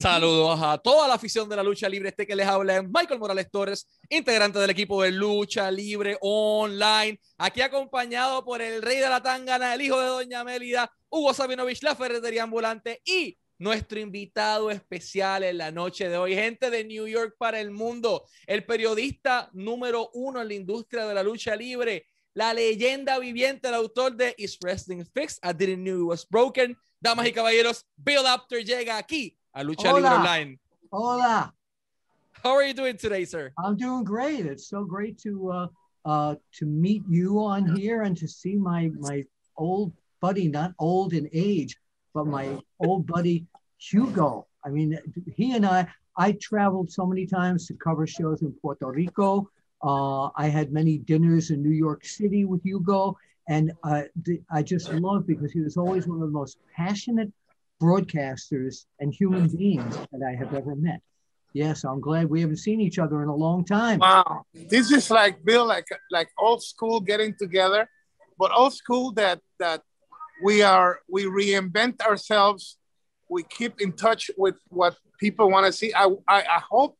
Saludos a toda la afición de la lucha libre. Este que les habla es Michael Morales Torres, integrante del equipo de lucha libre online. Aquí acompañado por el rey de la tangana, el hijo de Doña Mélida, Hugo Sabinovich, la ferretería ambulante y nuestro invitado especial en la noche de hoy, gente de New York para el mundo, el periodista número uno en la industria de la lucha libre, la leyenda viviente, el autor de Is Wrestling Fixed, I Didn't Know It Was Broken. Damas y caballeros, Bill Apter llega aquí a Lucha Hola. Libre Online. Hola. How are you doing today, sir? I'm doing great. It's so great to uh, uh, to meet you on here and to see my my old buddy, not old in age, but my old buddy Hugo. I mean, he and I, I traveled so many times to cover shows in Puerto Rico. Uh, I had many dinners in New York City with Hugo. And uh, I just love because he was always one of the most passionate broadcasters and human hmm. beings that I have ever met. Yes, I'm glad we haven't seen each other in a long time. Wow, this is like Bill, like like old school getting together, but old school that that we are we reinvent ourselves. We keep in touch with what people want to see. I, I I hope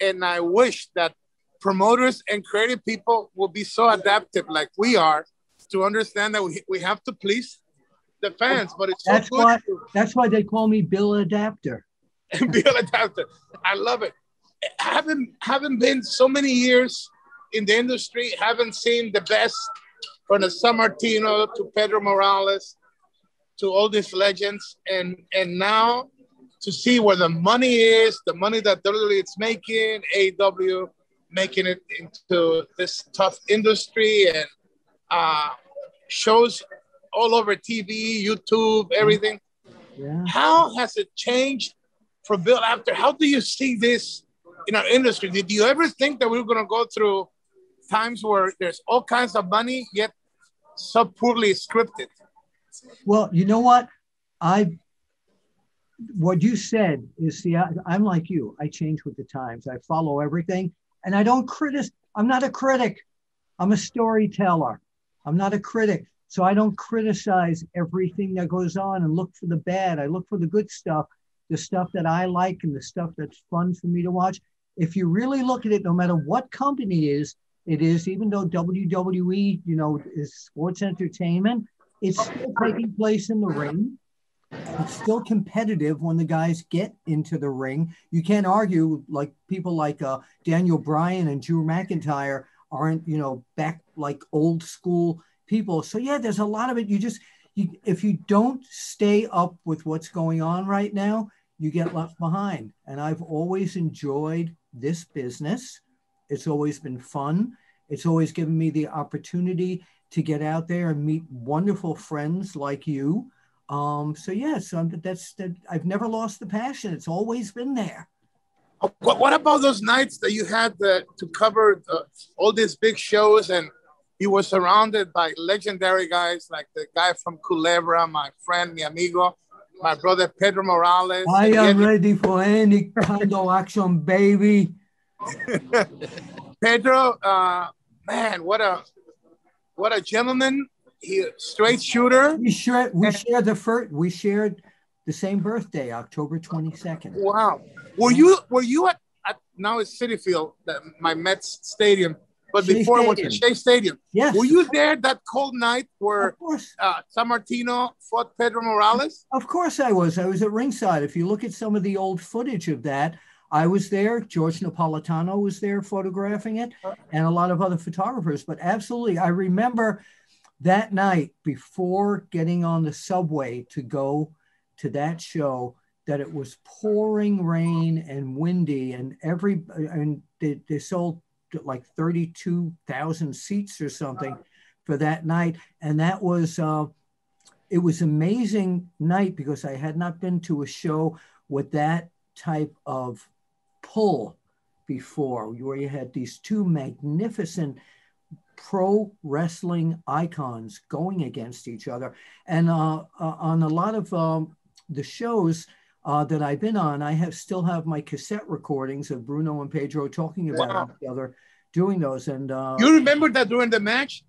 and I wish that promoters and creative people will be so adaptive like we are to understand that we, we have to please the fans, but it's so that's good. why that's why they call me Bill Adapter. Bill Adapter, I love it. Haven't haven't been so many years in the industry. Haven't seen the best from the Sammartino to Pedro Morales to all these legends, and and now to see where the money is, the money that WWE is making, AW making it into this tough industry, and uh, shows all over TV, YouTube, everything. Yeah. How has it changed from Bill Apter? How do you see this in our industry? Did you ever think that we were going to go through times where there's all kinds of money, yet so poorly scripted? Well, you know what? I what you said is see, I, I'm like you. I change with the times. I follow everything, and I don't criticize. I'm not a critic. I'm a storyteller. I'm not a critic. So I don't criticize everything that goes on and look for the bad. I look for the good stuff, the stuff that I like and the stuff that's fun for me to watch. If you really look at it, no matter what company is, it is, even though WWE, you know, is sports entertainment, it's still taking place in the ring. It's still competitive when the guys get into the ring. You can't argue like people like uh, Daniel Bryan and Drew McIntyre aren't, you know, back like old school people. So yeah, there's a lot of it. You just you, if you don't stay up with what's going on right now, you get left behind. And I've always enjoyed this business. It's always been fun. It's always given me the opportunity to get out there and meet wonderful friends like you. Um, so yeah, so that's that. I've never lost the passion. It's always been there. What, what about those nights that you had the, to cover the, all these big shows and he was surrounded by legendary guys like the guy from Culebra, my friend, mi amigo, my brother Pedro Morales. I am ready for any kind of action, baby. Pedro, uh, man, what a what a gentleman. He straight shooter. We shared we shared the first we shared the same birthday, October 22nd. Wow. Were you were you at, at now it's Citi Field, my Mets stadium? But Shea before Stadium. it was Shea Stadium. Yes. Were you there that cold night where uh, Sammartino fought Pedro Morales? Of course I was. I was at ringside. If you look at some of the old footage of that, I was there. George Napolitano was there photographing it, and a lot of other photographers. But absolutely, I remember that night before getting on the subway to go to that show that it was pouring rain and windy and every and they, they sold like 32,000 seats or something for that night. And that was, uh, it was amazing night because I had not been to a show with that type of pull before, where you had these two magnificent pro wrestling icons going against each other. And uh, uh, on a lot of um, the shows, uh, that I've been on, I have still have my cassette recordings of Bruno and Pedro talking about wow. each other, doing those. And uh, you remember that during the match,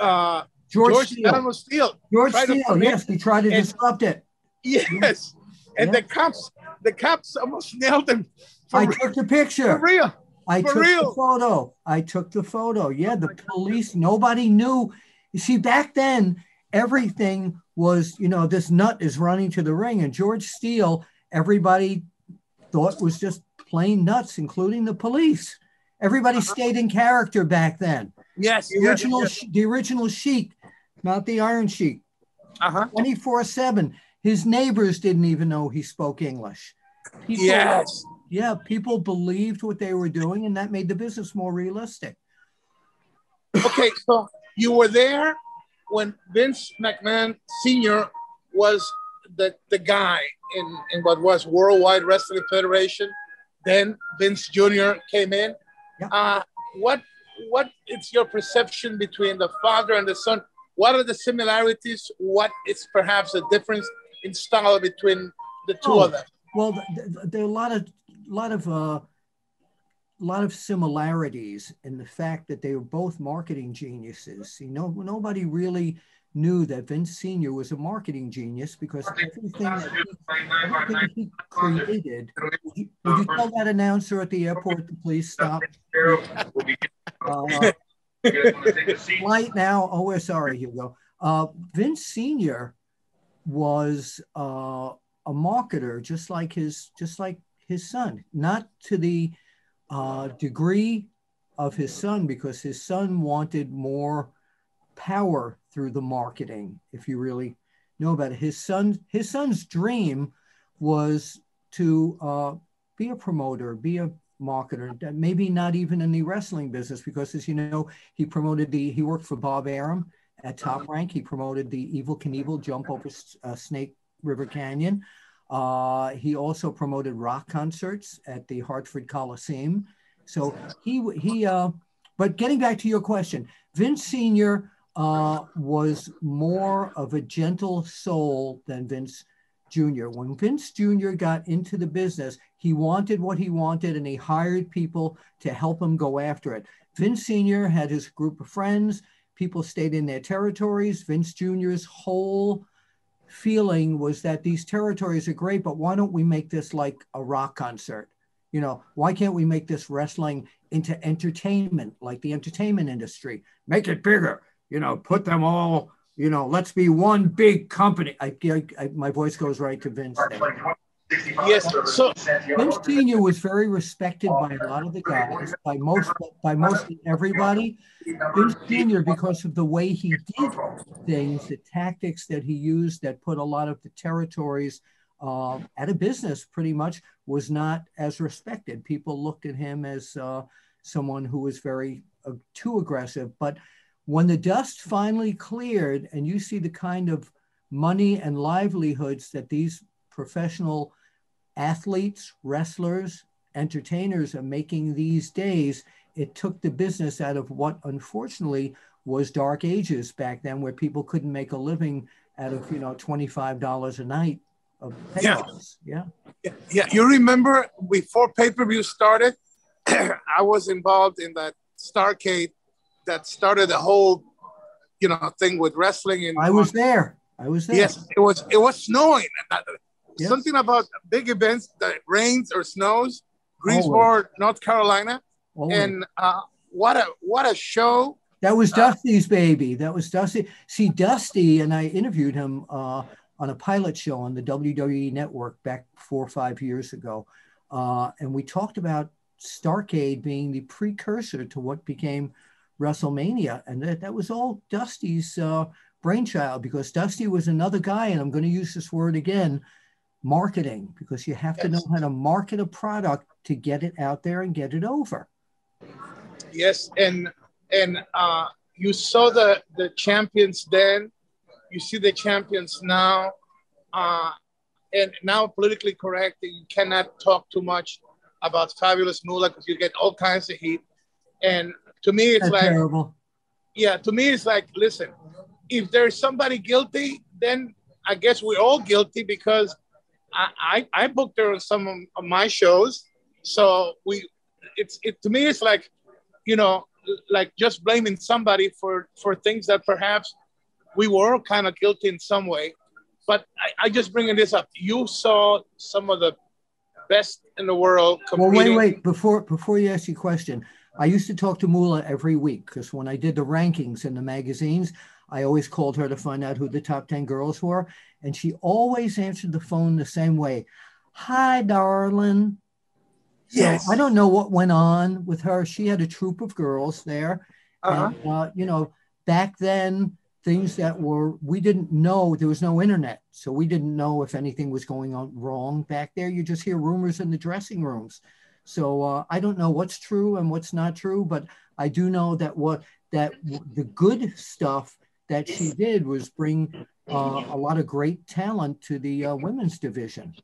uh, George, George Steele. Steele George Steele, yes, he tried to and, disrupt it. Yes, and yeah. the cops the cops almost nailed him. I took the picture. For real. I For took real? the photo. I took the photo. Yeah, the police, nobody knew. You see, back then, everything was, you know, this nut is running to the ring. And George Steele, everybody thought was just plain nuts, including the police. Everybody stayed in character back then. Yes. The original, the original Sheik, not the Iron Sheik. Uh huh. 24 7. His neighbors didn't even know he spoke English. People, Yes. Yeah, people believed what they were doing, and that made the business more realistic. Okay, so you were there when Vince McMahon Sr. was the, the guy in, in what was Worldwide Wrestling Federation. Then Vince Jr. came in. Yeah. Uh, what what is your perception between the father and the son? What are the similarities? What is perhaps a difference in style between the two Oh. of them? Well, th- th- there are a lot of lot of uh, lot of similarities in the fact that they were both marketing geniuses. You know, nobody really knew that Vince Senior was a marketing genius because everything that he, everything he created. Would you, tell that announcer at the airport to please stop? Uh, now. Oh, we're sorry, Hugo. Uh, Vince Senior was uh, a marketer, just like his, just like his son. Not to the uh, degree of his son, because his son wanted more power through the marketing. If you really know about it, his son, his son's dream was to uh, be a promoter, be a marketer, maybe not even in the wrestling business, because as you know, he promoted the, he worked for Bob Arum at Top Rank. He promoted the Evel Knievel jump over uh, Snake River Canyon. Uh, he also promoted rock concerts at the Hartford Coliseum. So he, he, uh, but getting back to your question, Vince Sr. Uh, was more of a gentle soul than Vince Jr. When Vince Jr. got into the business, he wanted what he wanted and he hired people to help him go after it. Vince Sr. had his group of friends, people stayed in their territories. Vince Jr.'s whole feeling was that these territories are great, but why don't we make this like a rock concert? You know, why can't we make this wrestling into entertainment, like the entertainment industry? Make it bigger, you know, put them all, you know, let's be one big company. I, I, I my voice goes right to Vince. Yes. So Senior was very respected by a lot of the guys, by most, by most everybody. Senior, because of the way he did things, the tactics that he used, that put a lot of the territories uh, out of business, pretty much, was not as respected. People looked at him as uh, someone who was very uh, too aggressive. But when the dust finally cleared, and you see the kind of money and livelihoods that these professional athletes, wrestlers, entertainers are making these days, it took the business out of what unfortunately was dark ages back then where people couldn't make a living out of, you know, $25 a night of Yeah. payoffs. Yeah. Yeah, yeah, you remember before pay per view started, I was involved in that Starcade that started the whole, you know, thing with wrestling. And I was there. I was there. yes, it was it was snowing. Yes. Something about big events that rains or snows, Greensboro, North Carolina, Always. and uh, what a what a show! That was Dusty's baby. That was Dusty. See, Dusty, and I interviewed him uh, on a pilot show on the WWE network back four or five years ago. Uh, and we talked about Starcade being the precursor to what became WrestleMania. And that, that was all Dusty's uh, brainchild because Dusty was another guy, and I'm going to use this word again marketing, because you have to know how to market a product to get it out there and get it over. Yes, and and uh, you saw the the champions then, you see the champions now, uh, and now politically correct. You cannot talk too much about Fabulous Moolah because you get all kinds of heat. And to me, it's That's like, terrible. yeah, to me, it's like, listen, if there's somebody guilty, then I guess we're all guilty because I I, I booked her on some of- my shows, so we, it's it to me, it's like, you know, like just blaming somebody for for things that perhaps we were kind of guilty in some way. But I, I just bringing this up. You saw some of the best in the world. Well, wait, wait. Before before you ask your question, I used to talk to Moolah every week because when I did the rankings in the magazines, I always called her to find out who the top 10 girls were. And she always answered the phone the same way. Hi, darling. So Yes. I don't know what went on with her. She had a troop of girls there. Uh-huh. And, uh, you know, back then, things that were, we didn't know, there was no internet. So we didn't know if anything was going on wrong back there. You just hear rumors in the dressing rooms. So uh, I don't know what's true and what's not true, but I do know that what that the good stuff that she did was bring uh, a lot of great talent to the uh, women's division.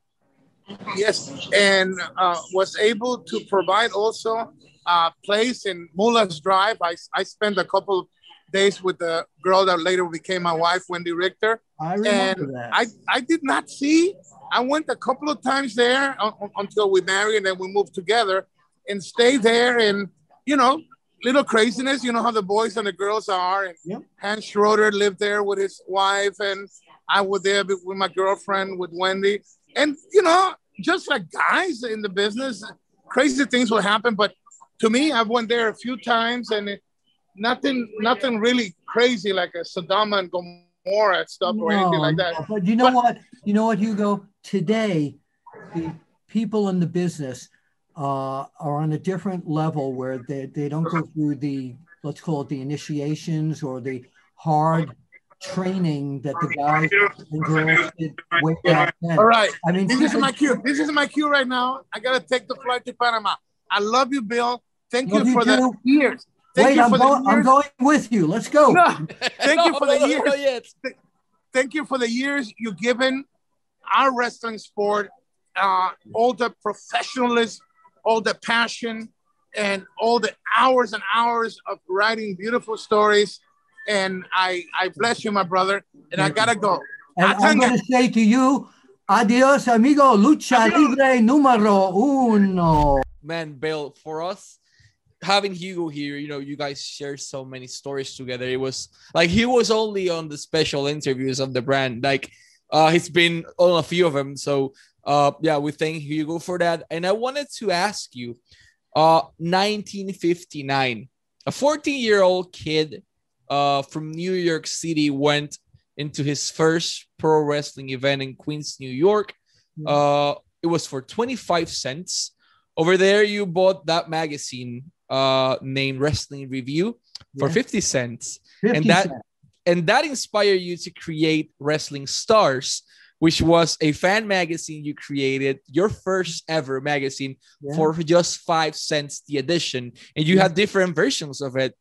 Yes, and uh, was able to provide also a place in Moolah's Drive. I, I spent a couple of days with the girl that later became my wife, Wendi Richter. I remember And that. I, I did not see. I went a couple of times there un- un- until we married and then we moved together and stayed there. And, you know, little craziness. You know how the boys and the girls are. And Yep. Hans Schroeder lived there with his wife, and I was there with my girlfriend, with Wendy. And, you know, just like guys in the business, crazy things will happen. But to me, I've went there a few times and it, nothing, nothing really crazy like a Sodom and Gomorrah stuff or anything like that. no, But you know But- what? You know what, Hugo? Today, the people in the business uh, are on a different level where they, they don't go through the, let's call it the initiations or the hard training that the guys and girls did way back then. All right. I mean, This is my cue. This is my cue right now. I gotta take the flight to Panama. I love you, Bill. Thank you you for the years. Thank Wait, you I'm, for going, the I'm years. going with you. Let's go. No, thank you No, for the no, no, years. no, yet. Thank you for the years you've given our wrestling sport, uh, all the professionalism, all the passion, and all the hours and hours of writing beautiful stories. And I, I bless you, my brother. And I gotta go. And I'm going to say to you, adios, amigo. Lucha libre número uno. man, Bill, for us having Hugo here, you know, you guys share so many stories together. It was like he was only on the special interviews of the brand. Like uh he's been on a few of them. So uh yeah, we thank Hugo for that. And I wanted to ask you, uh 1959, a 14-year-old kid uh from New York City went into his first pro wrestling event in Queens, New York. Uh it was for 25 cents. Over there, you bought that magazine uh, named Wrestling Review for Yeah. 50 cents. 50 And that- cents. And that inspired you to create Wrestling Stars, which was a fan magazine you created, your first ever magazine Yeah. for just five cents the edition. And you Yeah. had different versions of it.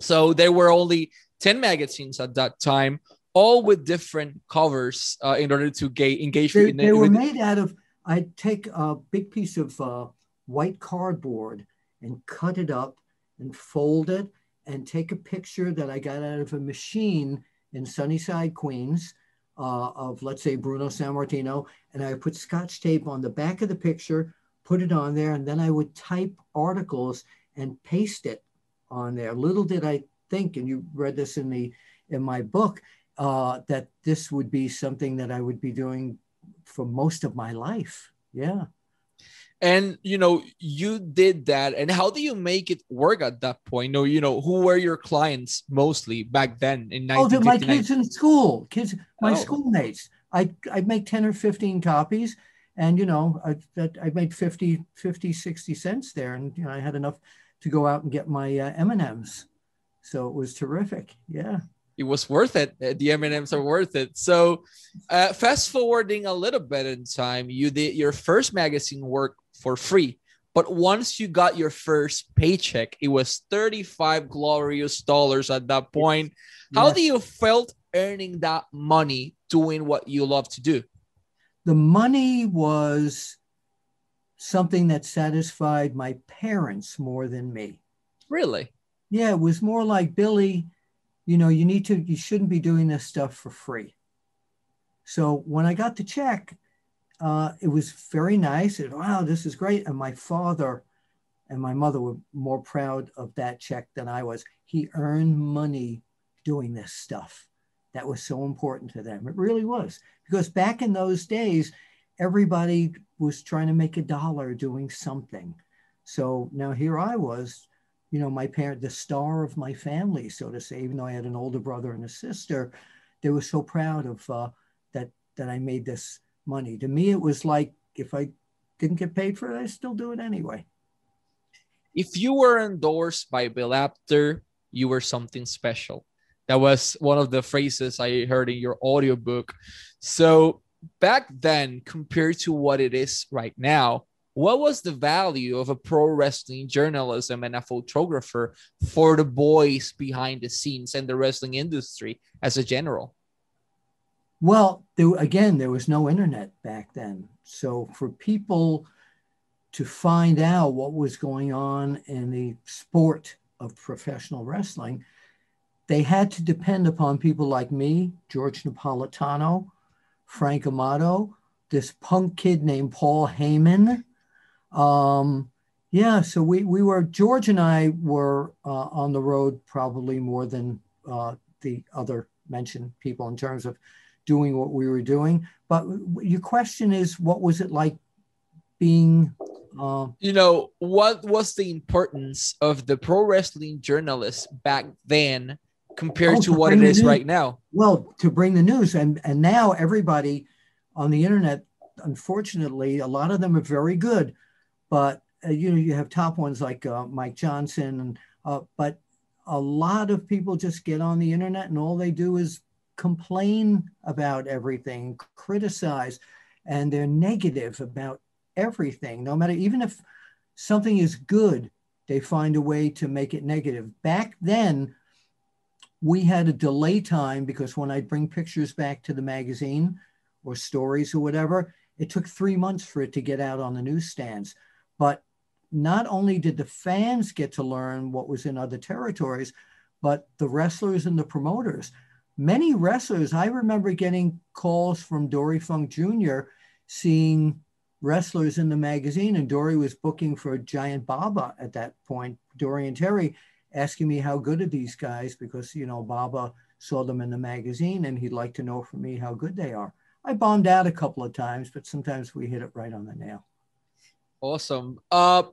So there were only 10 magazines at that time, all with different covers uh, in order to ga- engage they, with, they were made out of i'd take a big piece of uh, white cardboard and cut it up and fold it and take a picture that i got out of a machine in sunnyside queens uh, of let's say bruno sammartino and i put scotch tape on the back of the picture put it on there and then i would type articles and paste it on there little did i think and you read this in the in my book uh, that this would be something that I would be doing for most of my life. Yeah. And you know you did that and how do you make it work at that point no you know who were your clients mostly back then in Oh, to my kids in school, kids, my Oh. schoolmates. I I'd make 10 or 15 copies and you know, I that I made 50, 50, 60 cents there. And you know, I had enough to go out and get my uh, M&Ms. So it was terrific. Yeah. it was worth it Uh, the m&ms are worth it so uh, fast forwarding a little bit in time you did your first magazine work for free. But once you got your first paycheck it was 35 glorious dollars at that point. How do you felt earning that money doing what you love to do? The money was something that satisfied my parents more than me. really? Yeah, it was more like Billy, you know, you need to, you shouldn't be doing this stuff for free. So when I got the check, uh, it was very nice. And wow, this is great. And my father and my mother were more proud of that check than I was. He earned money doing this stuff. That was so important to them. It really was. Because back in those days, everybody was trying to make a dollar doing something. So now here I was, you know, my parent, the star of my family, so to say, even though I had an older brother and a sister, they were so proud of uh, that that I made this money. To me, it was like if I didn't get paid for it, I still do it anyway. If you were endorsed by Bill Apter, you were something special. That was one of the phrases I heard in your audiobook. So back then, compared to what it is right now, what was the value of a pro wrestling journalism and a photographer for the boys behind the scenes and the wrestling industry as a general? Well, there, again, there was no internet back then. So for people to find out what was going on in the sport of professional wrestling, they had to depend upon people like me, George Napolitano, Frank Amato, this punk kid named Paul Heyman. Um, yeah, so we, we were, George and I were uh, on the road probably more than uh, the other mentioned people in terms of doing what we were doing. But your question is, what was it like being? Uh, you know, what was the importance of the pro wrestling journalists back then compared oh, to, to what it is news. right now? Well, to bring the news, and and now everybody on the internet, unfortunately, a lot of them are very good, but uh, you know, you have top ones like uh, Mike Johnson, and uh, but a lot of people just get on the internet and all they do is complain about everything, criticize, and they're negative about everything. No matter, even if something is good, they find a way to make it negative. Back then, we had a delay time because when I'd bring pictures back to the magazine or stories or whatever, it took three months for it to get out on the newsstands. But not only did the fans get to learn what was in other territories, but the wrestlers and the promoters many wrestlers, I remember getting calls from Dory Funk Jr., seeing wrestlers in the magazine, and Dory was booking for Giant Baba at that point, Dory and Terry, asking me how good are these guys because, you know, Baba saw them in the magazine and he'd like to know from me how good they are. I bombed out a couple of times, but sometimes we hit it right on the nail. Awesome. Uh,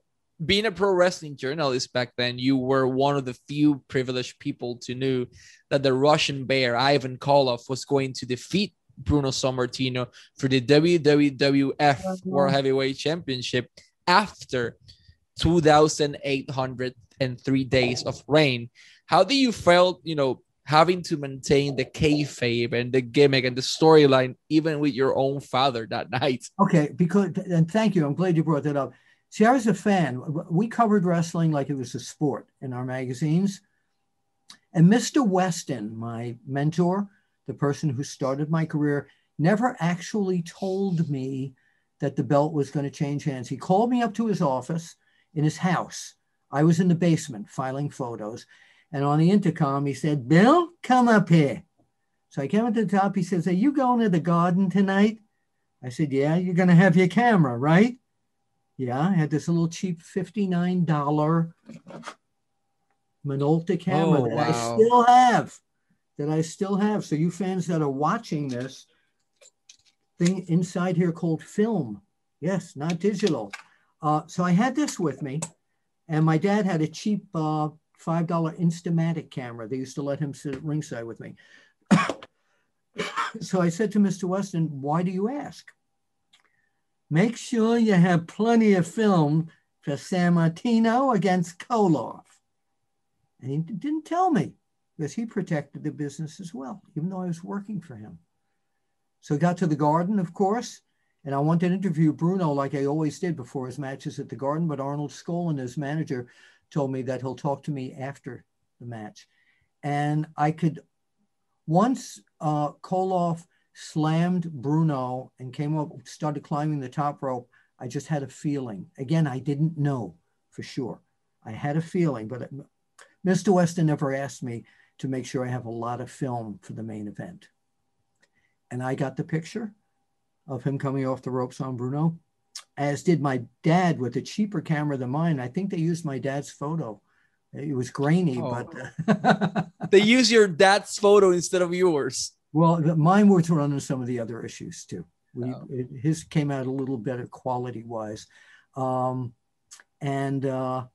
being a pro wrestling journalist back then, you were one of the few privileged people to know that the Russian bear, Ivan Koloff, was going to defeat Bruno Sammartino for the WWF World Heavyweight Championship after 2,803 days of reign. How do you felt, you know, having to maintain the kayfabe and the gimmick and the storyline, even with your own father that night? Okay, because, and thank you. I'm glad you brought that up See, I was a fan. We covered wrestling like it was a sport in our magazines. And Mr. Weston, my mentor, the person who started my career, never actually told me that the belt was going to change hands. He called me up to his office in his house. I was in the basement filing photos. And on the intercom, he said, Bill, come up here. So I came up to the top. He says, Are you going to the garden tonight? I said, Yeah, you're going to have your camera, right? Yeah, I had this little cheap $59 Minolta camera oh, that wow. I still have. That I still have. So you fans that are watching this thing inside here called film. Yes, not digital. Uh, so I had this with me, and my dad had a cheap uh, $5 Instamatic camera. They used to let him sit at ringside with me. so I said to Mr. Weston, why do you ask? Make sure you have plenty of film for Sammartino against Koloff. And he didn't tell me because he protected the business as well, even though I was working for him. So I got to the garden, of course, and I wanted to interview Bruno like I always did before his matches at the garden, but Arnold Skaaland, his manager, told me that he'll talk to me after the match. And I could, once uh, Koloff slammed Bruno and came up, started climbing the top rope. I just had a feeling. Again, I didn't know for sure. I had a feeling, but uh, Mr. Weston never asked me to make sure I have a lot of film for the main event. And I got the picture of him coming off the ropes on Bruno, as did my dad with a cheaper camera than mine. I think they used my dad's photo. It was grainy, oh. but uh, they use your dad's photo instead of yours. Well, mine were thrown on some of the other issues too. We, Oh. it, his came out a little better quality wise. Um, and uh,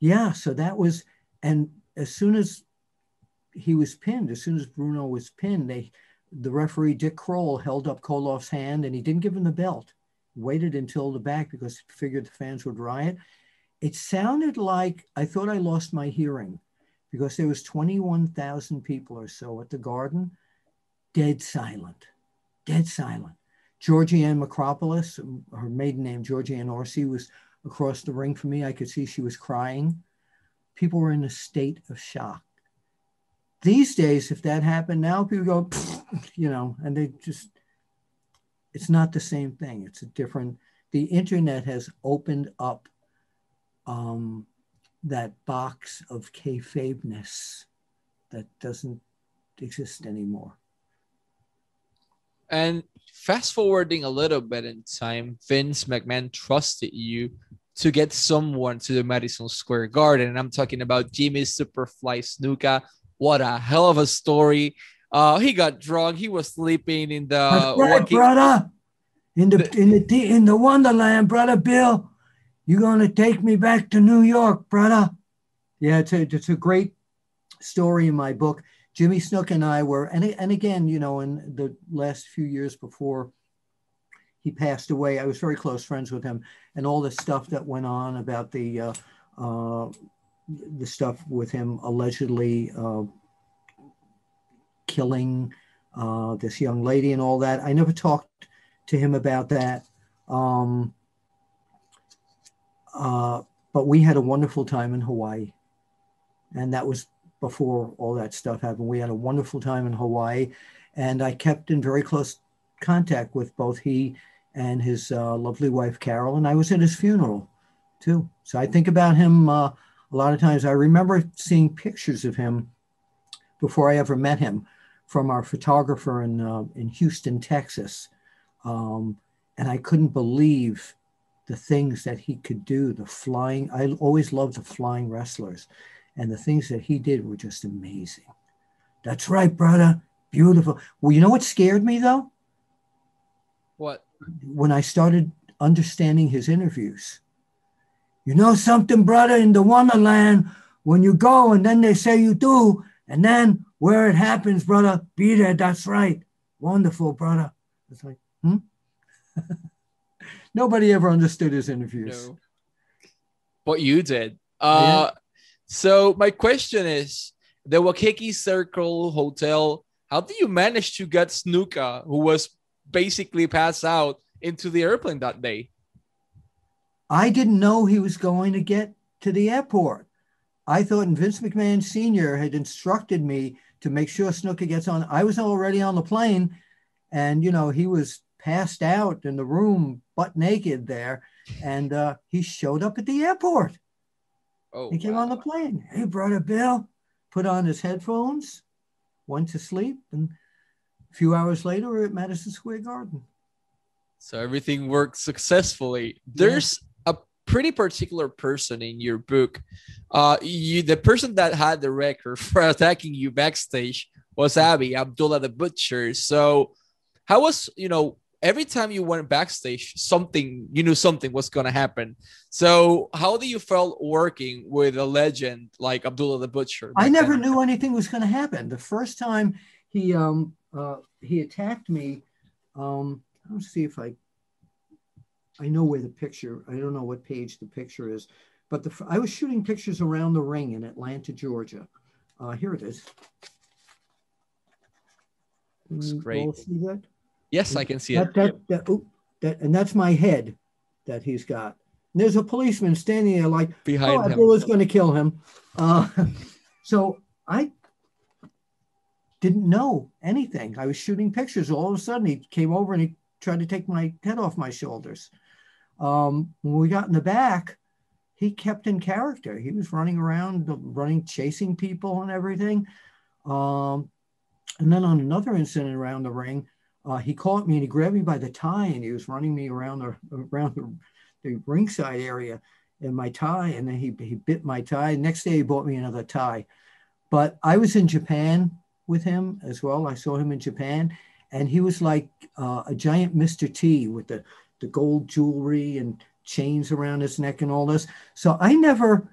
yeah, so that was, and as soon as he was pinned, as soon as Bruno was pinned, they, the referee Dick Kroll held up Koloff's hand and he didn't give him the belt. Waited until the back because he figured the fans would riot. It sounded like I thought I lost my hearing because there was 21,000 people or so at the garden, dead silent, dead silent. Georgianne Makropoulos, her maiden name, Georgianne Orsi, was across the ring from me. I could see she was crying. People were in a state of shock. These days, if that happened now, people go, you know, and they just, it's not the same thing. It's a different, the internet has opened up um, that box of kayfabeness that doesn't exist anymore. And fast forwarding a little bit in time, Vince McMahon trusted you to get someone to the Madison Square Garden. And I'm talking about Jimmy Superfly Snuka. What a hell of a story. Uh, he got drunk. He was sleeping in the right, brother. In the in the in the Wonderland, brother Bill. You're gonna take me back to New York, brother. Yeah, it's a it's a great story in my book. Jimmy Snuka and I were, and and again, you know, in the last few years before he passed away, I was very close friends with him, and all the stuff that went on about the uh, uh, the stuff with him allegedly uh, killing uh, this young lady and all that. I never talked to him about that. Um, uh, but we had a wonderful time in Hawaii. And that was before all that stuff happened. We had a wonderful time in Hawaii. And I kept in very close contact with both he and his uh, lovely wife, Carol. And I was at his funeral too. So I think about him uh, a lot of times. I remember seeing pictures of him before I ever met him from our photographer in, uh, in Houston, Texas. Um, and I couldn't believe the things that he could do, the flying. I always loved the flying wrestlers, and the things that he did were just amazing. That's right, brother. Beautiful. Well, you know what scared me though? What? When I started understanding his interviews. You know something, brother, in the Wonderland, when you go and then they say you do, and then where it happens, brother, be there. That's right. Wonderful, brother. It's like, hmm? Nobody ever understood his interviews. No. But you did. Uh, So my question is, the Waikiki Circle Hotel, how do you manage to get Snuka, who was basically passed out, into the airplane that day? I didn't know he was going to get to the airport. I thought Vince McMahon Sr. had instructed me to make sure Snuka gets on. I was already on the plane and, you know, he was passed out in the room, butt naked there. And uh, he showed up at the airport. Oh, He came wow. on the plane. He brought a Bill, put on his headphones, went to sleep. And a few hours later, we're at Madison Square Garden. So everything worked successfully. There's a pretty particular person in your book. Uh, you the person that had the record for attacking you backstage was Abby Abdullah the Butcher. So how was you know every time you went backstage, something you knew something was gonna happen. So how do you felt working with a legend like Abdullah the Butcher? I never then? knew anything was going to happen. The first time he um uh, he attacked me, um, let's see if I I know where the picture. I don't know what page the picture is, but the I was shooting pictures around the ring in Atlanta, Georgia. Uh, here it is. Looks great. See that? Yes, I can see it. That, that, that, oop, that, and that's my head that he's got. And there's a policeman standing there like, Behind oh, him. Abdullah's going to kill him. Uh, so I didn't know anything. I was shooting pictures. All of a sudden, he came over and he tried to take my head off my shoulders. Um, when we got in the back, he kept in character. He was running around, running, chasing people and everything. Um, and then on another incident around the ring, uh, he caught me and he grabbed me by the tie and he was running me around the around the, the ringside area in my tie, and then he he bit my tie. Next day he bought me another tie. But I was in Japan with him as well. I saw him in Japan, and he was like uh, a giant Mr. T with the the gold jewelry and chains around his neck and all this. So I never.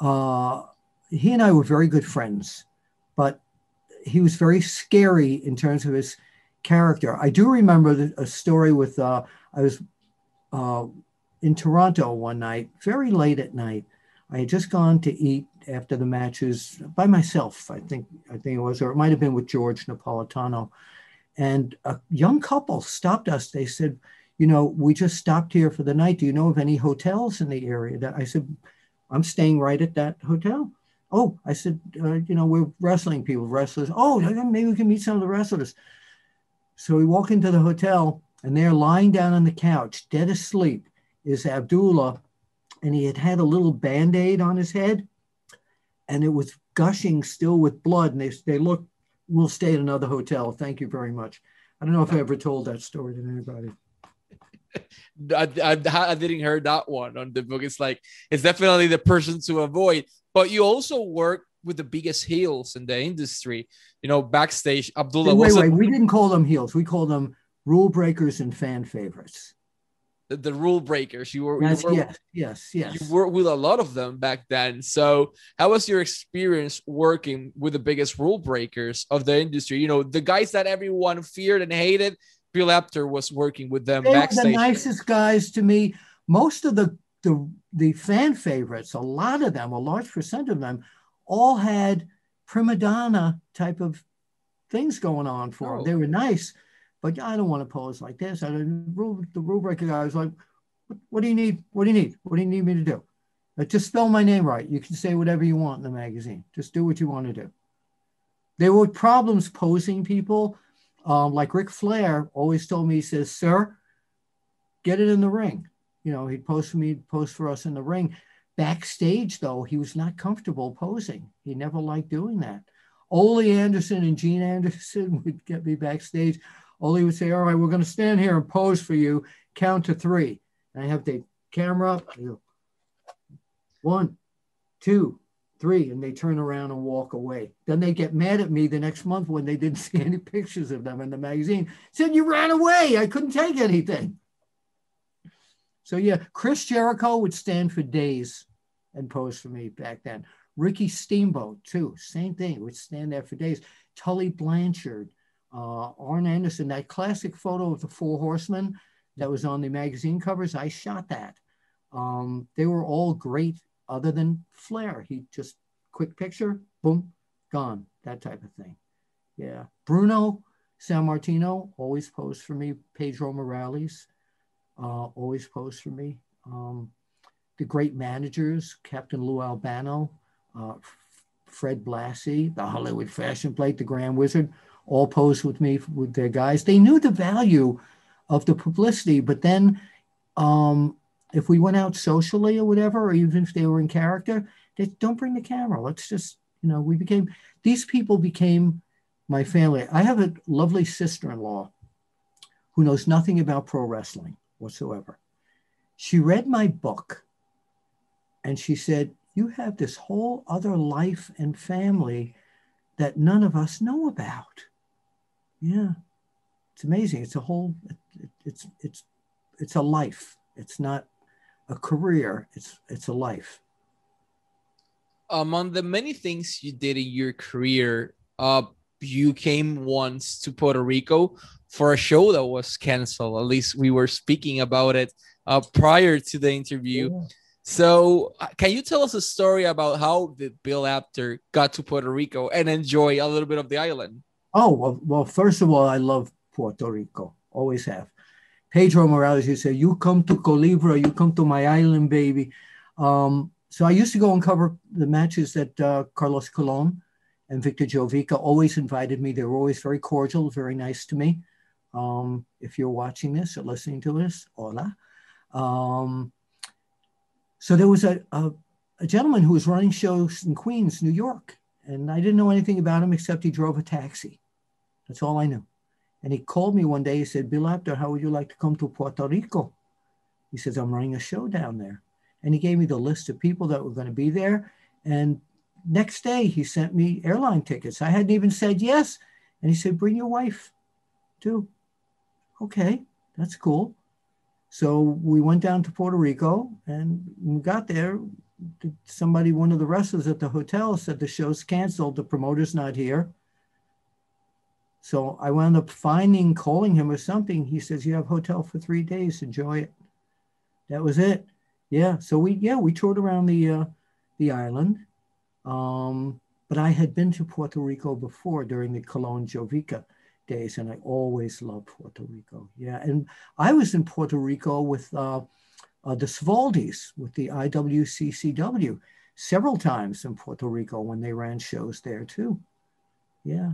Uh, he and I were very good friends, but he was very scary in terms of his character. I do remember a story with uh, I was uh, in Toronto one night, very late at night. I had just gone to eat after the matches by myself. I think I think it was, or it might have been with George Napolitano. And a young couple stopped us. They said, "You know, we just stopped here for the night. Do you know of any hotels in the area?" That I said, "I'm staying right at that hotel." Oh, I said, uh, you know, we're wrestling people, wrestlers. Oh, maybe we can meet some of the wrestlers. So we walk into the hotel, and they're lying down on the couch, dead asleep, is Abdullah, and he had had a little band aid on his head, and it was gushing still with blood. And they, they look, we'll stay at another hotel. Thank you very much. I don't know if I ever told that story to anybody. I, I, I, didn't hear that one on the book. It's like it's definitely the person to avoid. But you also work with the biggest heels in the industry. You know, backstage, Abdullah. Wait, wait, we didn't call them heels. We called them rule breakers and fan favorites. The, the rule breakers. You were, yes, you were, yes, yes, yes. You worked with a lot of them back then. So, how was your experience working with the biggest rule breakers of the industry? You know, the guys that everyone feared and hated. Bill Apter was working with them they backstage. Were the nicest guys to me. Most of the the the fan favorites, a lot of them, a large percent of them, all had prima donna type of things going on for oh. them. They were nice, but I don't want to pose like this. I don't, the rule breaker guy was like, what, do you need? What do you need? What do you need me to do? Like, just spell my name right. You can say whatever you want in the magazine. Just do what you want to do. There were problems posing people. Um, like Ric Flair always told me, he says, sir, get it in the ring. You know, he'd post for me, post for us in the ring. Backstage, though, he was not comfortable posing. He never liked doing that. Ole Anderson and Gene Anderson would get me backstage. Ole would say, All right, we're going to stand here and pose for you. Count to three. And I have the camera up. One, two, three. And they turn around and walk away. Then they get mad at me the next month when they didn't see any pictures of them in the magazine. Said, You ran away. I couldn't take anything. So, yeah, Chris Jericho would stand for days and pose for me back then. Ricky Steamboat, too, same thing, would stand there for days. Tully Blanchard, uh, Arn Anderson, that classic photo of the Four Horsemen that was on the magazine covers, I shot that. Um, they were all great, other than Flair. He just quick picture, boom, gone, that type of thing. Yeah. Bruno Sammartino always posed for me. Pedro Morales uh, always posed for me. Um, the great managers, Captain Lou Albano, uh, Fred Blassie, the Hollywood Fashion Plate, the Grand Wizard, all posed with me with their guys. They knew the value of the publicity, but then um, if we went out socially or whatever, or even if they were in character, they don't bring the camera. Let's just, you know, we became, these people became my family. I have a lovely sister in law who knows nothing about pro wrestling whatsoever. She read my book and she said, You have this whole other life and family that none of us know about. Yeah, it's amazing. It's a whole, it's, it's, it's a life. It's not a career, it's, it's a life. Among the many things you did in your career, uh, you came once to Puerto Rico for a show that was canceled. At least we were speaking about it uh, prior to the interview. Yeah. So, uh, can you tell us a story about how the Bill Apter got to Puerto Rico and enjoy a little bit of the island? Oh well, well. First of all, I love Puerto Rico. Always have. Pedro Morales, you say, "You come to Culebra, you come to my island, baby." Um, so I used to go and cover the matches that uh, Carlos Colon and Victor Jovica always invited me. They were always very cordial, very nice to me. Um, if you're watching this or listening to this, hola. Um, so there was a, a, a, gentleman who was running shows in Queens, New York, and I didn't know anything about him except he drove a taxi. That's all I knew. And he called me one day. He said, Bill Apter, how would you like to come to Puerto Rico? He says, I'm running a show down there. And he gave me the list of people that were going to be there. And next day, he sent me airline tickets. I hadn't even said yes. And he said, Bring your wife too. Okay, that's cool. So we went down to Puerto Rico and we got there. Somebody, one of the wrestlers at the hotel said the show's canceled. The promoter's not here. So I wound up finding, calling him or something. He says, You have hotel for three days. Enjoy it. That was it. Yeah. So we, yeah, we toured around the, uh, the island. Um, but I had been to Puerto Rico before during the Colon Jovica days, and I always loved Puerto Rico. Yeah, and I was in Puerto Rico with uh, uh, the Savoldis, with the IWCCW, several times in Puerto Rico when they ran shows there too. Yeah.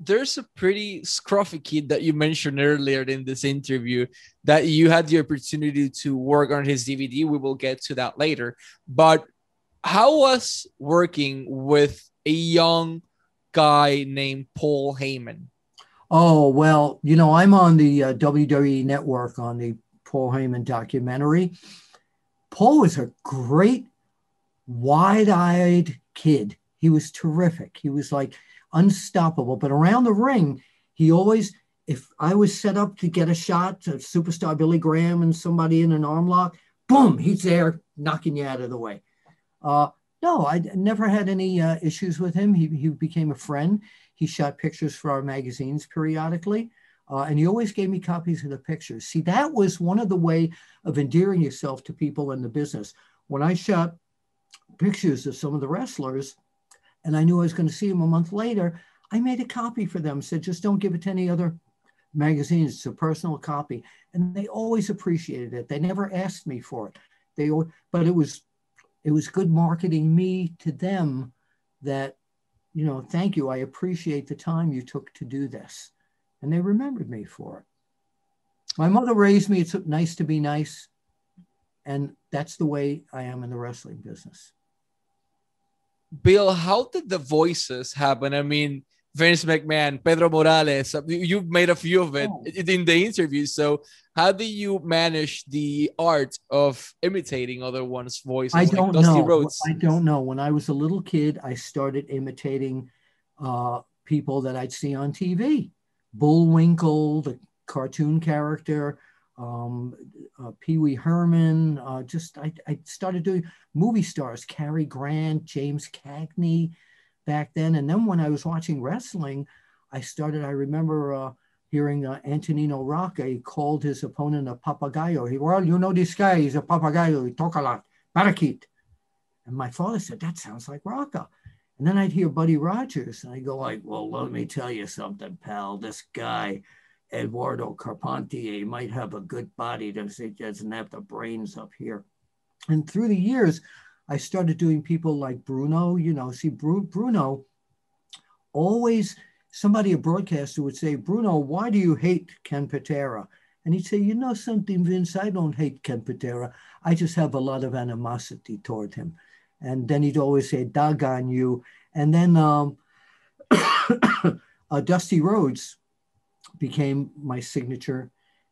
There's a pretty scruffy kid that you mentioned earlier in this interview that you had the opportunity to work on his DVD. We will get to that later. But how was working with a young guy named Paul Heyman? Oh, well, you know, I'm on the uh, WWE network on the Paul Heyman documentary. Paul was a great, wide eyed kid. He was terrific. He was like unstoppable. But around the ring, he always, if I was set up to get a shot to superstar Billy Graham and somebody in an arm lock, boom, he's there knocking you out of the way. Uh, no, I never had any uh, issues with him. He, he became a friend. He shot pictures for our magazines periodically. Uh, and he always gave me copies of the pictures. See, that was one of the way of endearing yourself to people in the business. When I shot pictures of some of the wrestlers, and I knew I was going to see them a month later, I made a copy for them. Said, just don't give it to any other magazines. It's a personal copy, and they always appreciated it. They never asked me for it. They, but it was it was good marketing me to them that, you know, thank you. I appreciate the time you took to do this. And they remembered me for it. My mother raised me. It's nice to be nice. And that's the way I am in the wrestling business. Bill, how did the voices happen? I mean, Vince McMahon, Pedro Morales. You've made a few of it in the interviews. So, how do you manage the art of imitating other one's voices? I don't like know. Rhodes? I don't know. When I was a little kid, I started imitating uh, people that I'd see on TV. Bullwinkle, the cartoon character, um, uh, Pee Wee Herman. Uh, just I, I started doing movie stars, Cary Grant, James Cagney back then. And then when I was watching wrestling, I started, I remember uh, hearing uh, Antonino Rocca, he called his opponent a papagayo. He, well, you know this guy, he's a papagayo, he talk a lot, parakeet. And my father said, that sounds like Rocca. And then I'd hear Buddy Rogers, and I go like, well, let me tell you something, pal. This guy, Eduardo Carpentier, might have a good body, doesn't have the brains up here. And through the years, I started doing people like Bruno, you know, see Bruno always somebody, a broadcaster would say, Bruno, why do you hate Ken Patera? And he'd say, you know something, Vince, I don't hate Ken Patera. I just have a lot of animosity toward him. And then he'd always say, doggone you. And then um, uh, Dusty Rhodes became my signature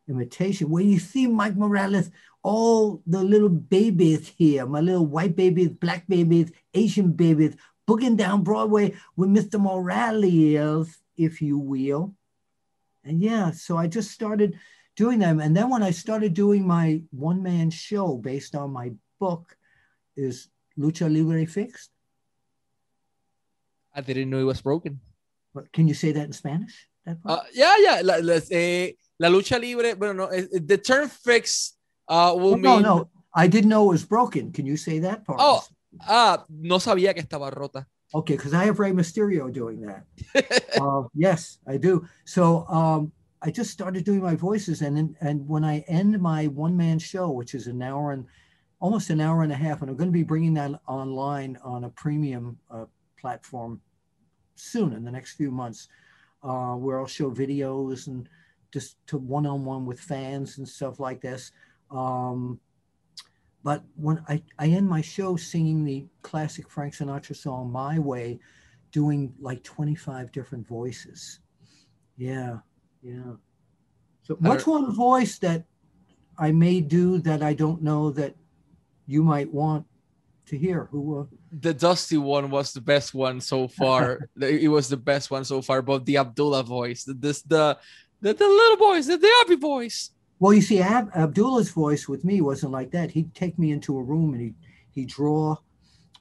imitation. When you see Mike Morales all the little babies here, my little white babies, black babies, Asian babies, booking down Broadway with Mr. Morales, if you will. And yeah, so I just started doing them. And then when I started doing my one man show based on my book, is Lucha Libre fixed? I didn't know it was broken. But can you say that in Spanish? Uh, yeah, yeah. La, la, eh, la lucha libre, bueno, no, eh, the term fixed uh, will no, mean... no, I didn't know it was broken. Can you say that part? Oh, ah, no sabía que estaba rota. Okay, because I have Rey Mysterio doing that. uh, yes, I do. So um, I just started doing my voices, and and when I end my one man show, which is an hour and almost an hour and a half, and I'm going to be bringing that online on a premium uh, platform soon in the next few months, uh, where I'll show videos and just to one on one with fans and stuff like this. Um, but when I, I end my show singing the classic Frank Sinatra song My Way, doing like 25 different voices. Yeah, yeah. So what's one voice that I may do that I don't know that you might want to hear? Who uh, the Dusty one was the best one so far. it was the best one so far. But the Abdullah voice, the this the the, the little voice, the, the Abby voice. Well, you see, Ab- Abdullah's voice with me wasn't like that. He'd take me into a room and he'd, he'd draw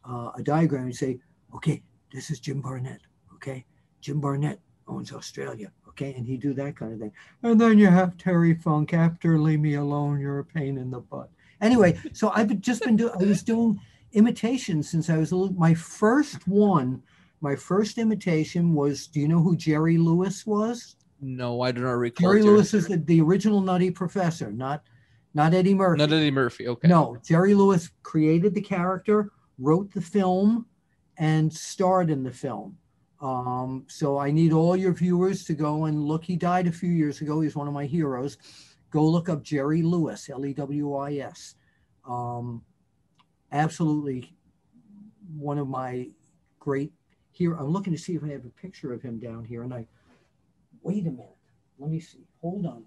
uh, a diagram and say, okay, this is Jim Barnett. Okay. Jim Barnett owns Australia. Okay. And he'd do that kind of thing. And then you have Terry Funk after Leave Me Alone. You're a pain in the butt. Anyway, so I've just been doing, I was doing imitations since I was a little, my first one, my first imitation was, do you know who Jerry Lewis was? No, I do not recall. Jerry Lewis is the, the original Nutty Professor, not not Eddie Murphy. Not Eddie Murphy. Okay. No, Jerry Lewis created the character, wrote the film, and starred in the film. Um, so I need all your viewers to go and look. He died a few years ago. He's one of my heroes. Go look up Jerry Lewis, L E W I S. Um, absolutely one of my great here. I'm looking to see if I have a picture of him down here, and I wait a minute. Let me see. Hold on.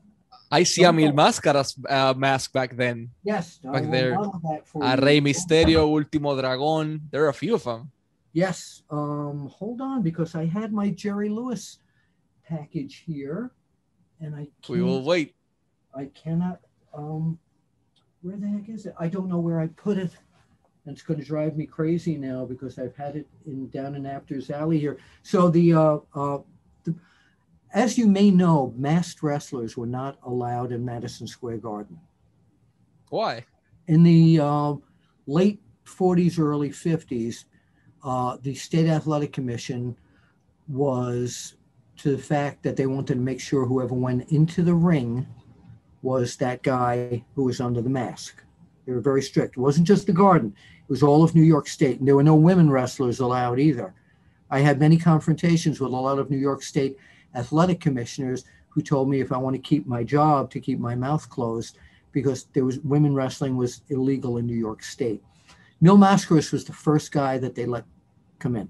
I see a Mil Máscaras uh, mask back then. Yes, back there. A Rey Misterio, Último Dragón. There are a few of them. Yes. Um, hold on, because I had my Jerry Lewis package here, and I. We will wait. I cannot. Um, where the heck is it? I don't know where I put it. And it's going to drive me crazy now because I've had it in down in Apter's Alley here. So the uh, uh, as you may know, masked wrestlers were not allowed in Madison Square Garden. Why? In the uh, late 40s, early 50s, uh, the State Athletic Commission was to the fact that they wanted to make sure whoever went into the ring was that guy who was under the mask. They were very strict. It wasn't just the Garden, it was all of New York State. And there were no women wrestlers allowed either. I had many confrontations with a lot of New York State athletic commissioners who told me if I want to keep my job to keep my mouth closed because there was women wrestling was illegal in New York State. Mil Mascaras was the first guy that they let come in.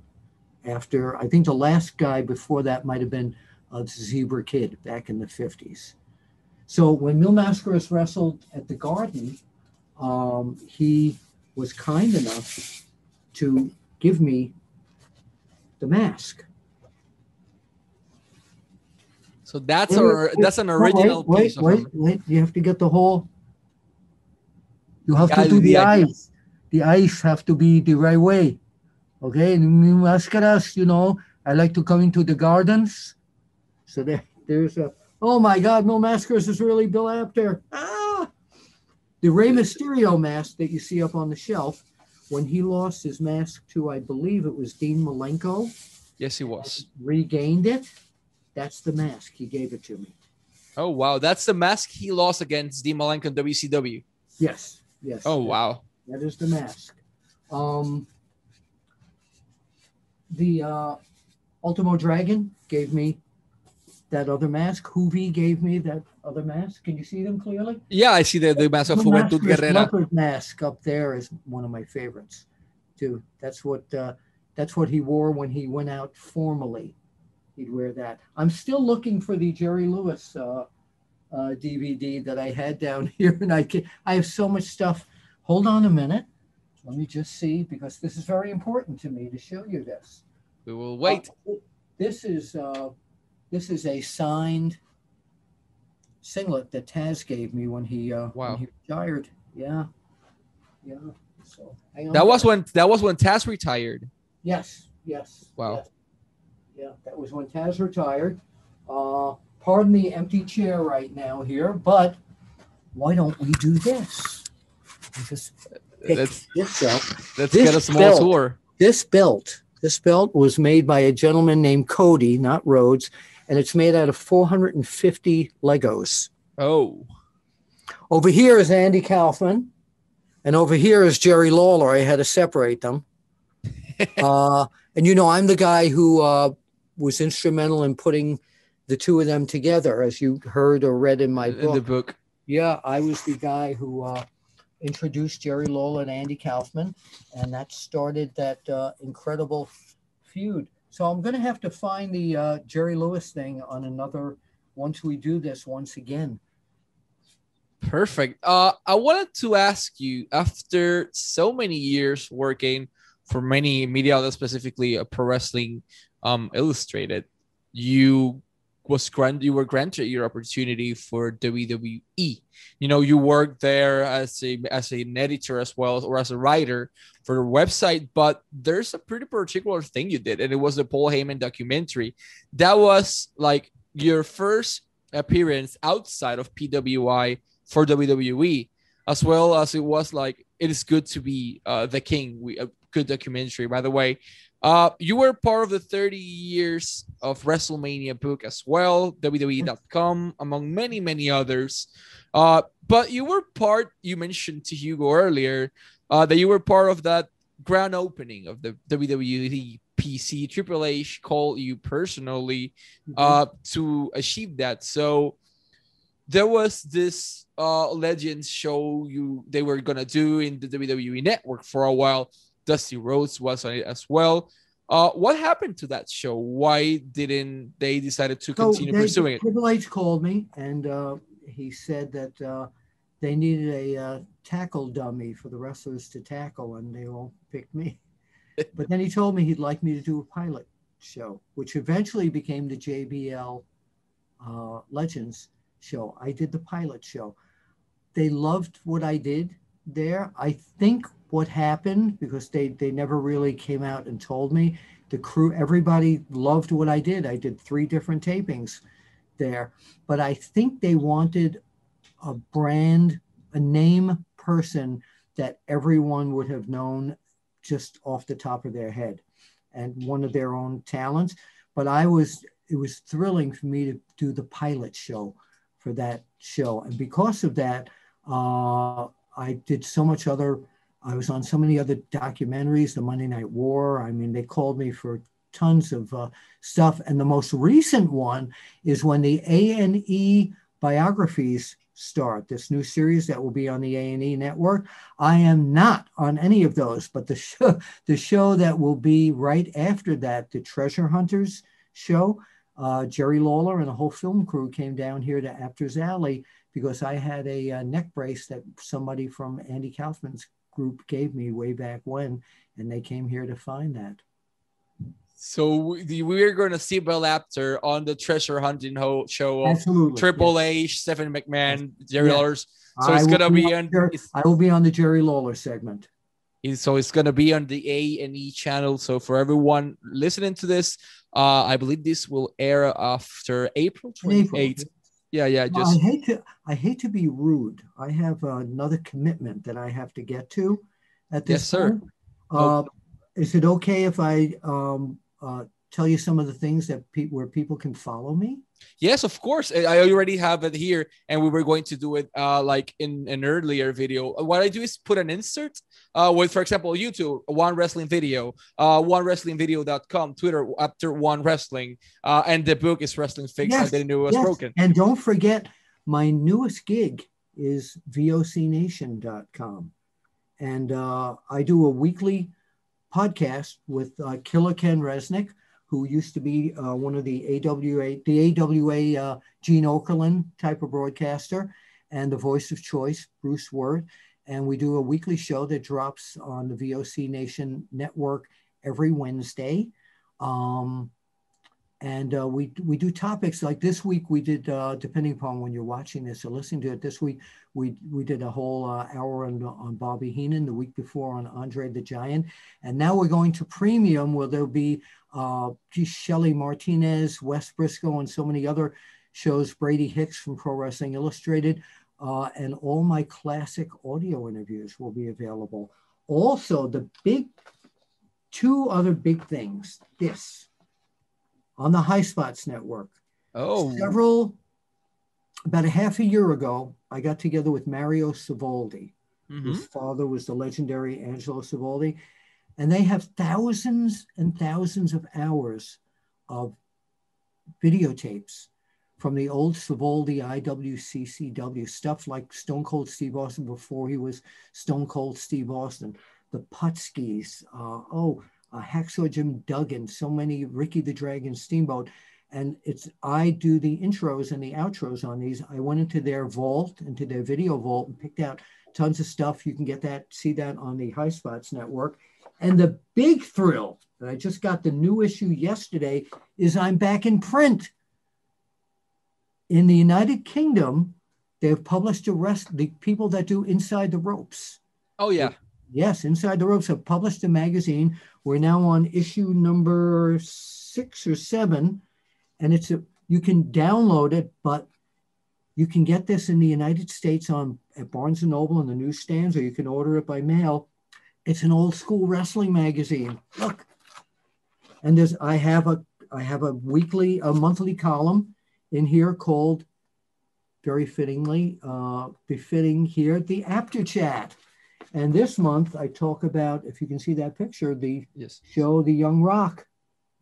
After I think the last guy before that might have been uh, Zebra Kid back in the 50s. So when Mil Mascaras wrestled at the Garden, um, he was kind enough to give me the mask. So that's a that's an original wait, piece. Wait, wait, wait, You have to get the whole. You have to do the, the eyes. The eyes have to be the right way. Okay, and mascaras, you know, I like to come into the gardens. So there, there's a. Oh my God, no mascaras is really Bill Apter. Ah, the Rey Mysterio mask that you see up on the shelf. When he lost his mask to, I believe it was Dean Malenko. Yes, he was. Regained it that's the mask. He gave it to me. Oh wow, that's the mask he lost against Dean Malenko in WCW. Yes, yes. Oh wow, that is the mask. Um, the uh, Ultimo Dragon gave me that other mask. Juvi gave me that other mask. Can you see them clearly? Yeah, I see the, the mask of Juventud Guerrera. Leopard mask up there is one of my favorites, too. That's what uh, that's what he wore when he went out formally he'd wear that. I'm still looking for the Jerry Lewis uh, uh, DVD that I had down here, and I can, I have so much stuff. Hold on a minute. Let me just see because this is very important to me to show you this. We will wait. Uh, this is uh, this is a signed singlet that Taz gave me when he uh, wow. when he retired. Yeah, yeah. So that was when that was when Taz retired. Yes. Yes. Wow. Yes. Yeah, that was when Taz retired. Uh, pardon the empty chair right now here, but why don't we do this? Just let's, this up. Let's this get a small belt, tour. This belt, this belt was made by a gentleman named Cody, not Rhodes, and it's made out of 450 Legos. Oh. Over here is Andy Kaufman, and over here is Jerry Lawler. I had to separate them. uh, and you know, I'm the guy who uh, was instrumental in putting the two of them together, as you heard or read in my book. In the book. Yeah, I was the guy who uh, introduced Jerry Lawler and Andy Kaufman, and that started that uh, incredible feud. So I'm going to have to find the uh, Jerry Lewis thing on another once we do this once again. Perfect. Uh, I wanted to ask you after so many years working for many media outlets, specifically uh, Pro Wrestling um, Illustrated, you was grant you were granted your opportunity for WWE. You know, you worked there as a as an editor as well or as a writer for the website, but there's a pretty particular thing you did, and it was the Paul Heyman documentary. That was like your first appearance outside of PWI for WWE, as well as it was like it is good to be uh, the king. We a good documentary, by the way. Uh, you were part of the 30 years of WrestleMania book as well, WWE.com, among many, many others. Uh, but you were part, you mentioned to Hugo earlier, uh, that you were part of that grand opening of the WWE PC. Triple H called you personally uh, mm-hmm. to achieve that. So there was this uh, Legends show you they were gonna do in the WWE network for a while. Dusty Rhodes was on it as well. Uh, what happened to that show? Why didn't they decided to continue they, pursuing it? Triple H called me and uh, he said that uh, they needed a uh, tackle dummy for the wrestlers to tackle, and they all picked me. but then he told me he'd like me to do a pilot show, which eventually became the JBL uh, Legends show. I did the pilot show. They loved what I did there. I think what happened because they they never really came out and told me. The crew, everybody loved what I did. I did three different tapings there, but I think they wanted a brand, a name person that everyone would have known just off the top of their head and one of their own talents. But I was, it was thrilling for me to do the pilot show for that show. And because of that, uh, I did so much other, I was on so many other documentaries, the Monday Night War. I mean, they called me for tons of uh, stuff. And the most recent one is when the A&E biographies start, this new series that will be on the A&E network. I am not on any of those, but the show, the show that will be right after that, the Treasure Hunters show, uh, Jerry Lawler and the whole film crew came down here to Apter's Alley because I had a, a, neck brace that somebody from Andy Kaufman's group gave me way back when, and they came here to find that. So we're going to see Bill Apter on the treasure hunting show of Absolutely. Triple yes. H, Stephen McMahon, Jerry yes. Lawler's. So I it's going to be on. I will be on the Jerry Lawler segment. So it's going to be on the A and E channel. So for everyone listening to this, uh, I believe this will air after April 28th. Yeah, yeah. Just I hate to I hate to be rude. I have another commitment that I have to get to at this yes, sir. Uh, oh. Is it okay if I um, uh, tell you some of the things that pe- where people can follow me? Yes, of course. I already have it here, and we were going to do it uh, like in an earlier video. What I do is put an insert uh, with, for example, YouTube, One Wrestling Video, uh, OneWrestlingVideo.com, Twitter, Apter One Wrestling, uh, and the book is Wrestling Fix. Yes, I didn't know it was yes. broken. And don't forget, my newest gig is VOCNation.com. And uh, I do a weekly podcast with uh, Killer Ken Resnick, who used to be uh, one of the AWA, the AWA uh, Gene Okerlund type of broadcaster, and the voice of choice, Bruce Word. And we do a weekly show that drops on the VOC Nation network every Wednesday. Um, and uh, we we do topics like this week we did uh, depending upon when you're watching this or listening to it this week we we did a whole uh, hour on, on Bobby Heenan the week before on Andre the Giant and now we're going to premium where there'll be uh, Shelly Martinez Wes Briscoe and so many other shows Brady Hicks from Pro Wrestling Illustrated uh, and all my classic audio interviews will be available also the big two other big things this on the High Spots Network. Oh. Several, about a half a year ago, I got together with Mario Savoldi. Mm-hmm. His father was the legendary Angelo Savoldi. And they have thousands and thousands of hours of videotapes from the old Savoldi IWCCW stuff like Stone Cold Steve Austin before he was Stone Cold Steve Austin, the Putskis, uh, oh, uh, Hacksaw Jim Duggan, so many Ricky the Dragon Steamboat. And it's I do the intros and the outros on these. I went into their vault, into their video vault, and picked out tons of stuff. You can get that, see that on the High Spots Network. And the big thrill that I just got the new issue yesterday is I'm back in print. In the United Kingdom, they've published the rest the people that do Inside the Ropes. Oh yeah. Yes, Inside the Ropes have published a magazine. We're now on issue number six or seven, and it's a you can download it, but you can get this in the United States on at Barnes and Noble in the newsstands, or you can order it by mail. It's an old school wrestling magazine. Look, and there's I have a I have a weekly a monthly column in here called very fittingly uh, befitting here the Apter Chat. And this month I talk about if you can see that picture the Yes. show the Young Rock,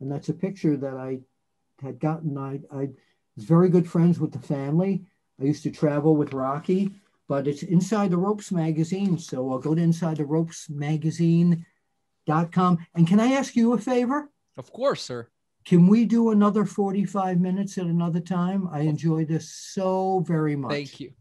and that's a picture that I had gotten. I I was very good friends with the family. I used to travel with Rocky, but it's Inside the Ropes magazine. So I'll go to Inside the Ropes magazine.com. And can I ask you a favor? Of course, sir. Can we do another 45 minutes at another time? I enjoy this so very much. Thank you.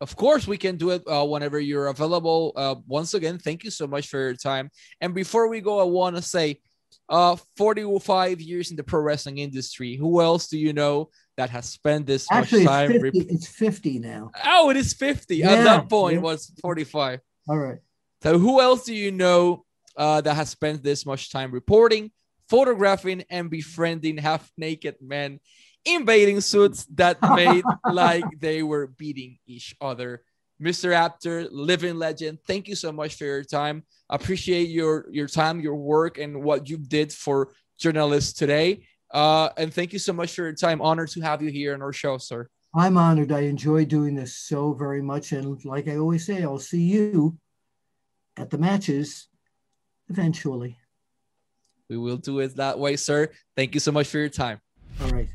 Of course, we can do it uh, whenever you're available. Uh, once again, thank you so much for your time. And before we go, I want to say, uh, 45 years in the pro wrestling industry. Who else do you know that has spent this Actually, much it's time? 50, rep- it's 50 now. oh, it is 50. Yeah, At that point, yeah. it was 45. All right. So, who else do you know uh, that has spent this much time reporting, photographing, and befriending half naked men in bathing suits that made like they were beating each other? Mr. Apter, living legend, thank you so much for your time. Appreciate your your time, your work, and what you did for journalists today. Uh, and thank you so much for your time. Honored to have you here on our show, sir. I'm honored. I enjoy doing this so very much. And like I always say, I'll see you at the matches eventually. We will do it that way, sir. Thank you so much for your time. All right.